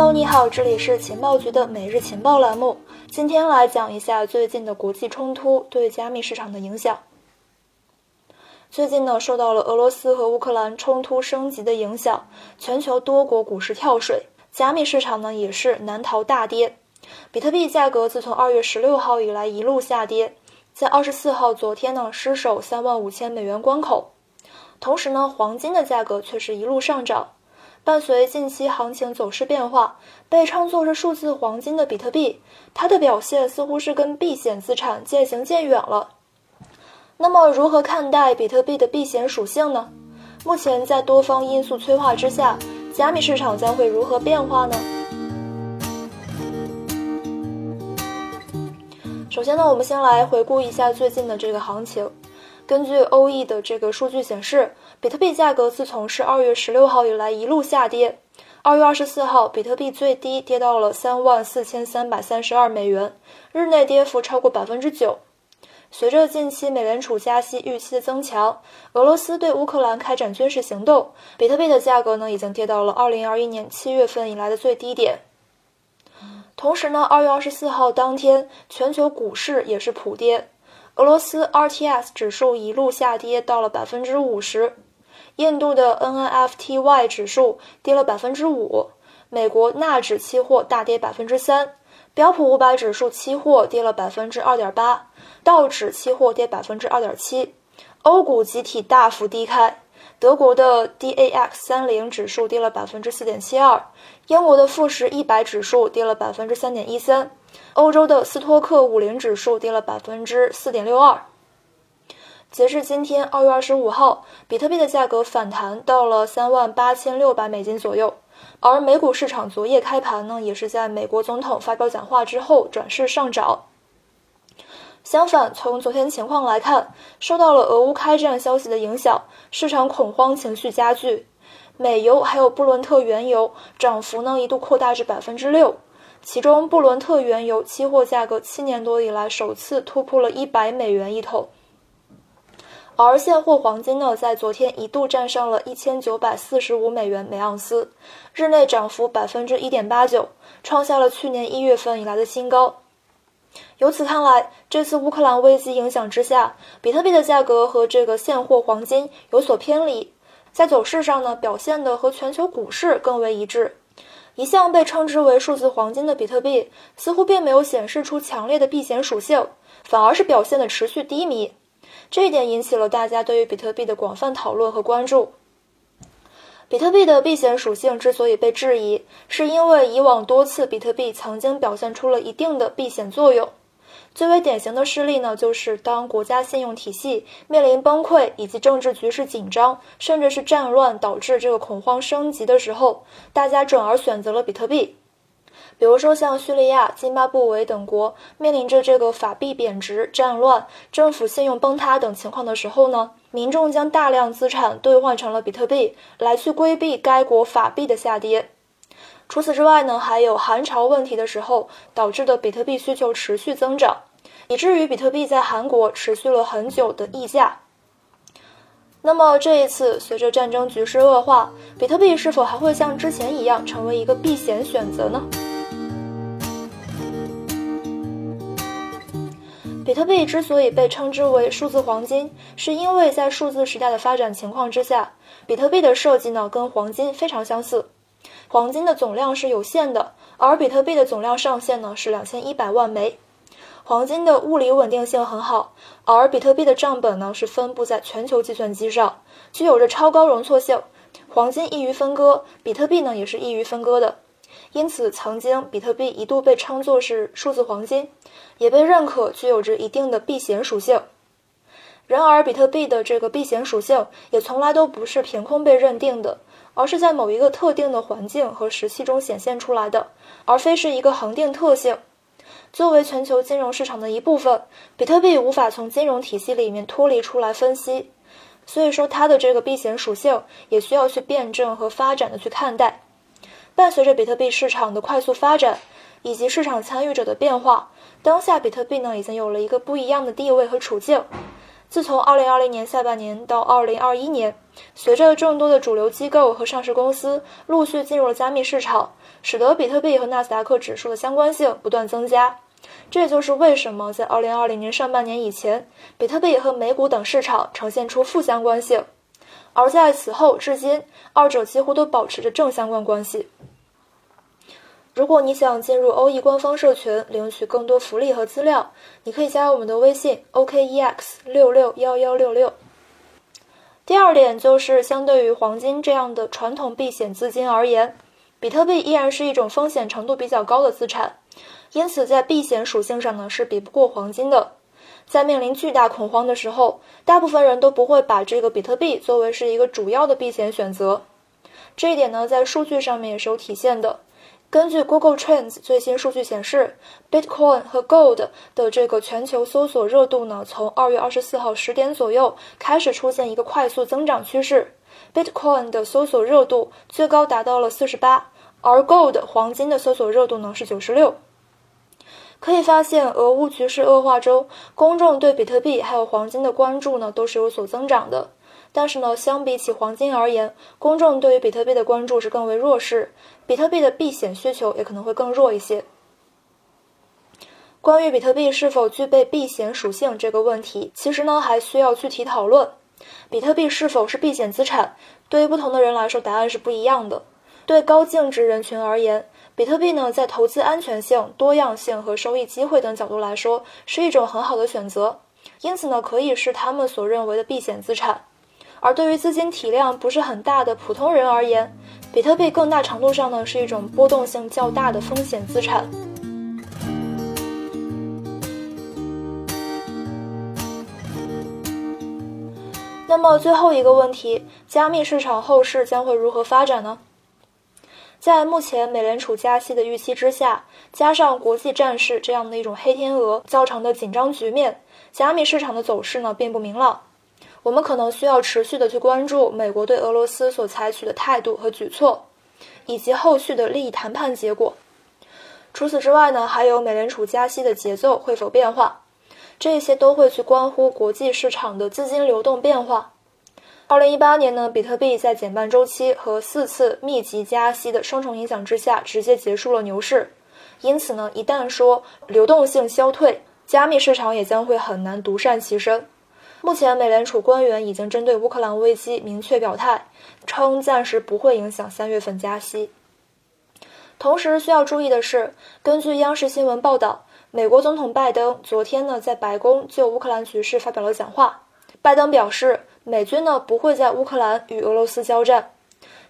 Hello，你好，这里是情报局的每日情报栏目。今天来讲一下最近的国际冲突对加密市场的影响。最近呢，受到了俄罗斯和乌克兰冲突升级的影响，全球多国股市跳水，加密市场呢也是难逃大跌。比特币价格自从二月十六号以来一路下跌，在二十四号昨天呢失守三万五千美元关口。同时呢，黄金的价格却是一路上涨。伴随近期行情走势变化，被称作是数字黄金的比特币，它的表现似乎是跟避险资产渐行渐远了。那么，如何看待比特币的避险属性呢？目前在多方因素催化之下，加密市场将会如何变化呢？首先呢，我们先来回顾一下最近的这个行情。根据欧 e 的这个数据显示，比特币价格自从是二月十六号以来一路下跌。二月二十四号，比特币最低跌到了三万四千三百三十二美元，日内跌幅超过百分之九。随着近期美联储加息预期的增强，俄罗斯对乌克兰开展军事行动，比特币的价格呢已经跌到了二零二一年七月份以来的最低点。同时呢，二月二十四号当天，全球股市也是普跌。俄罗斯 RTS 指数一路下跌到了百分之五十，印度的 NNFTY 指数跌了百分之五，美国纳指期货大跌百分之三，标普五百指数期货跌了百分之二点八，道指期货跌百分之二点七，欧股集体大幅低开，德国的 DAX 三零指数跌了百分之四点七二，英国的富时一百指数跌了百分之三点一三。欧洲的斯托克五零指数跌了百分之四点六二。截至今天二月二十五号，比特币的价格反弹到了三万八千六百美金左右。而美股市场昨夜开盘呢，也是在美国总统发表讲话之后转势上涨。相反，从昨天情况来看，受到了俄乌开战消息的影响，市场恐慌情绪加剧，美油还有布伦特原油涨幅呢一度扩大至百分之六。其中，布伦特原油期货价格七年多以来首次突破了一百美元一桶，而现货黄金呢，在昨天一度站上了一千九百四十五美元每盎司，日内涨幅百分之一点八九，创下了去年一月份以来的新高。由此看来，这次乌克兰危机影响之下，比特币的价格和这个现货黄金有所偏离，在走势上呢，表现的和全球股市更为一致。一向被称之为数字黄金的比特币，似乎并没有显示出强烈的避险属性，反而是表现的持续低迷。这一点引起了大家对于比特币的广泛讨论和关注。比特币的避险属性之所以被质疑，是因为以往多次比特币曾经表现出了一定的避险作用。最为典型的事例呢，就是当国家信用体系面临崩溃，以及政治局势紧张，甚至是战乱导致这个恐慌升级的时候，大家转而选择了比特币。比如说像叙利亚、津巴布韦等国面临着这个法币贬值、战乱、政府信用崩塌等情况的时候呢，民众将大量资产兑换成了比特币，来去规避该国法币的下跌。除此之外呢，还有韩朝问题的时候导致的比特币需求持续增长，以至于比特币在韩国持续了很久的溢价。那么这一次随着战争局势恶化，比特币是否还会像之前一样成为一个避险选择呢？比特币之所以被称之为数字黄金，是因为在数字时代的发展情况之下，比特币的设计呢跟黄金非常相似。黄金的总量是有限的，而比特币的总量上限呢是两千一百万枚。黄金的物理稳定性很好，而比特币的账本呢是分布在全球计算机上，具有着超高容错性。黄金易于分割，比特币呢也是易于分割的，因此曾经比特币一度被称作是数字黄金，也被认可具有着一定的避险属性。然而，比特币的这个避险属性也从来都不是凭空被认定的。而是在某一个特定的环境和时期中显现出来的，而非是一个恒定特性。作为全球金融市场的一部分，比特币无法从金融体系里面脱离出来分析，所以说它的这个避险属性也需要去辩证和发展的去看待。伴随着比特币市场的快速发展以及市场参与者的变化，当下比特币呢已经有了一个不一样的地位和处境。自从2020年下半年到2021年，随着众多的主流机构和上市公司陆续进入了加密市场，使得比特币和纳斯达克指数的相关性不断增加。这也就是为什么在2020年上半年以前，比特币和美股等市场呈现出负相关性，而在此后至今，二者几乎都保持着正相关关系。如果你想进入欧 e 官方社群领取更多福利和资料，你可以加我们的微信 OKEX 六六幺幺六六。第二点就是，相对于黄金这样的传统避险资金而言，比特币依然是一种风险程度比较高的资产，因此在避险属性上呢是比不过黄金的。在面临巨大恐慌的时候，大部分人都不会把这个比特币作为是一个主要的避险选择。这一点呢，在数据上面也是有体现的。根据 Google Trends 最新数据显示，Bitcoin 和 Gold 的这个全球搜索热度呢，从二月二十四号十点左右开始出现一个快速增长趋势。Bitcoin 的搜索热度最高达到了四十八，而 Gold 黄金的搜索热度呢是九十六。可以发现，俄乌局势恶化中，公众对比特币还有黄金的关注呢都是有所增长的。但是呢，相比起黄金而言，公众对于比特币的关注是更为弱势，比特币的避险需求也可能会更弱一些。关于比特币是否具备避险属性这个问题，其实呢还需要具体讨论。比特币是否是避险资产，对于不同的人来说，答案是不一样的。对高净值人群而言，比特币呢在投资安全性、多样性和收益机会等角度来说，是一种很好的选择，因此呢可以是他们所认为的避险资产。而对于资金体量不是很大的普通人而言，比特币更大程度上呢是一种波动性较大的风险资产。那么最后一个问题，加密市场后市将会如何发展呢？在目前美联储加息的预期之下，加上国际战事这样的一种黑天鹅造成的紧张局面，加密市场的走势呢并不明朗。我们可能需要持续的去关注美国对俄罗斯所采取的态度和举措，以及后续的利益谈判结果。除此之外呢，还有美联储加息的节奏会否变化，这些都会去关乎国际市场的资金流动变化。二零一八年呢，比特币在减半周期和四次密集加息的双重影响之下，直接结束了牛市。因此呢，一旦说流动性消退，加密市场也将会很难独善其身。目前，美联储官员已经针对乌克兰危机明确表态，称暂时不会影响三月份加息。同时，需要注意的是，根据央视新闻报道，美国总统拜登昨天呢在白宫就乌克兰局势发表了讲话。拜登表示，美军呢不会在乌克兰与俄罗斯交战。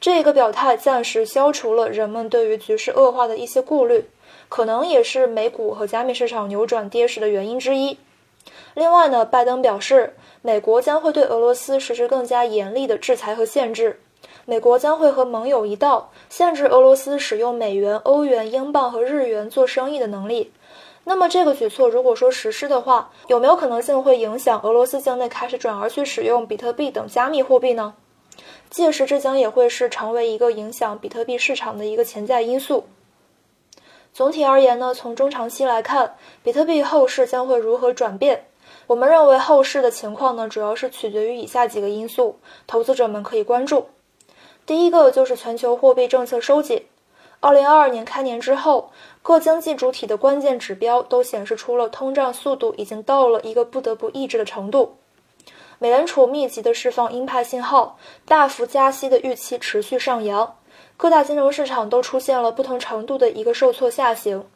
这个表态暂时消除了人们对于局势恶化的一些顾虑，可能也是美股和加密市场扭转跌势的原因之一。另外呢，拜登表示，美国将会对俄罗斯实施更加严厉的制裁和限制。美国将会和盟友一道限制俄罗斯使用美元、欧元、英镑和日元做生意的能力。那么这个举措如果说实施的话，有没有可能性会影响俄罗斯境内开始转而去使用比特币等加密货币呢？届时这将也会是成为一个影响比特币市场的一个潜在因素。总体而言呢，从中长期来看，比特币后市将会如何转变？我们认为后市的情况呢，主要是取决于以下几个因素，投资者们可以关注。第一个就是全球货币政策收紧。二零二二年开年之后，各经济主体的关键指标都显示出了通胀速度已经到了一个不得不抑制的程度。美联储密集的释放鹰派信号，大幅加息的预期持续上扬。各大金融市场都出现了不同程度的一个受挫下行，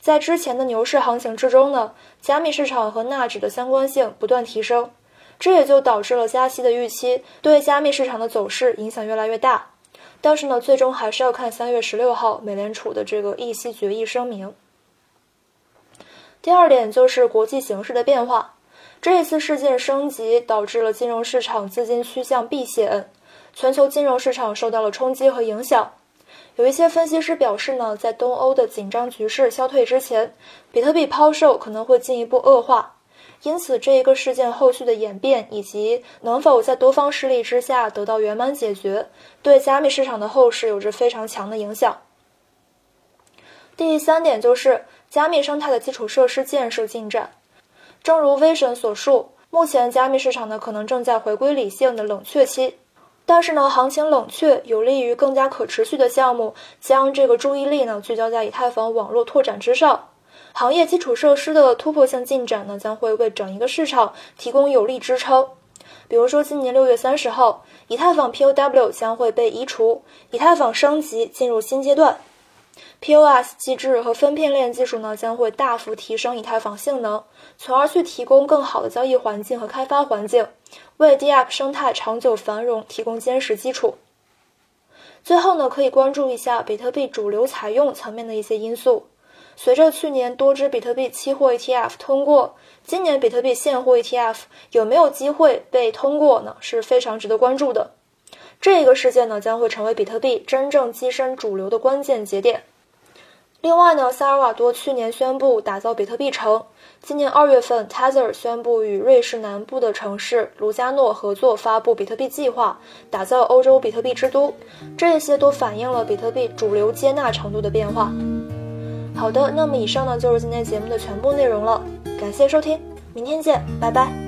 在之前的牛市行情之中呢，加密市场和纳指的相关性不断提升，这也就导致了加息的预期对加密市场的走势影响越来越大。但是呢，最终还是要看三月十六号美联储的这个议息决议声明。第二点就是国际形势的变化，这一次事件升级导致了金融市场资金趋向避险。全球金融市场受到了冲击和影响，有一些分析师表示呢，在东欧的紧张局势消退之前，比特币抛售可能会进一步恶化，因此这一个事件后续的演变以及能否在多方势力之下得到圆满解决，对加密市场的后市有着非常强的影响。第三点就是加密生态的基础设施建设进展，正如威神所述。目前加密市场呢可能正在回归理性的冷却期，但是呢行情冷却有利于更加可持续的项目将这个注意力呢聚焦在以太坊网络拓展之上。行业基础设施的突破性进展呢将会为整一个市场提供有力支撑。比如说今年六月三十号，以太坊 POW 将会被移除，以太坊升级进入新阶段。POS 机制和分片链技术呢，将会大幅提升以太坊性能，从而去提供更好的交易环境和开发环境，为 DApp 生态长久繁荣提供坚实基础。最后呢，可以关注一下比特币主流采用层面的一些因素。随着去年多只比特币期货 ETF 通过，今年比特币现货 ETF 有没有机会被通过呢？是非常值得关注的。这个事件呢，将会成为比特币真正跻身主流的关键节点。另外呢，萨尔瓦多去年宣布打造比特币城，今年二月份，Tether 宣布与瑞士南部的城市卢加诺合作发布比特币计划，打造欧洲比特币之都。这些都反映了比特币主流接纳程度的变化。好的，那么以上呢就是今天节目的全部内容了，感谢收听，明天见，拜拜。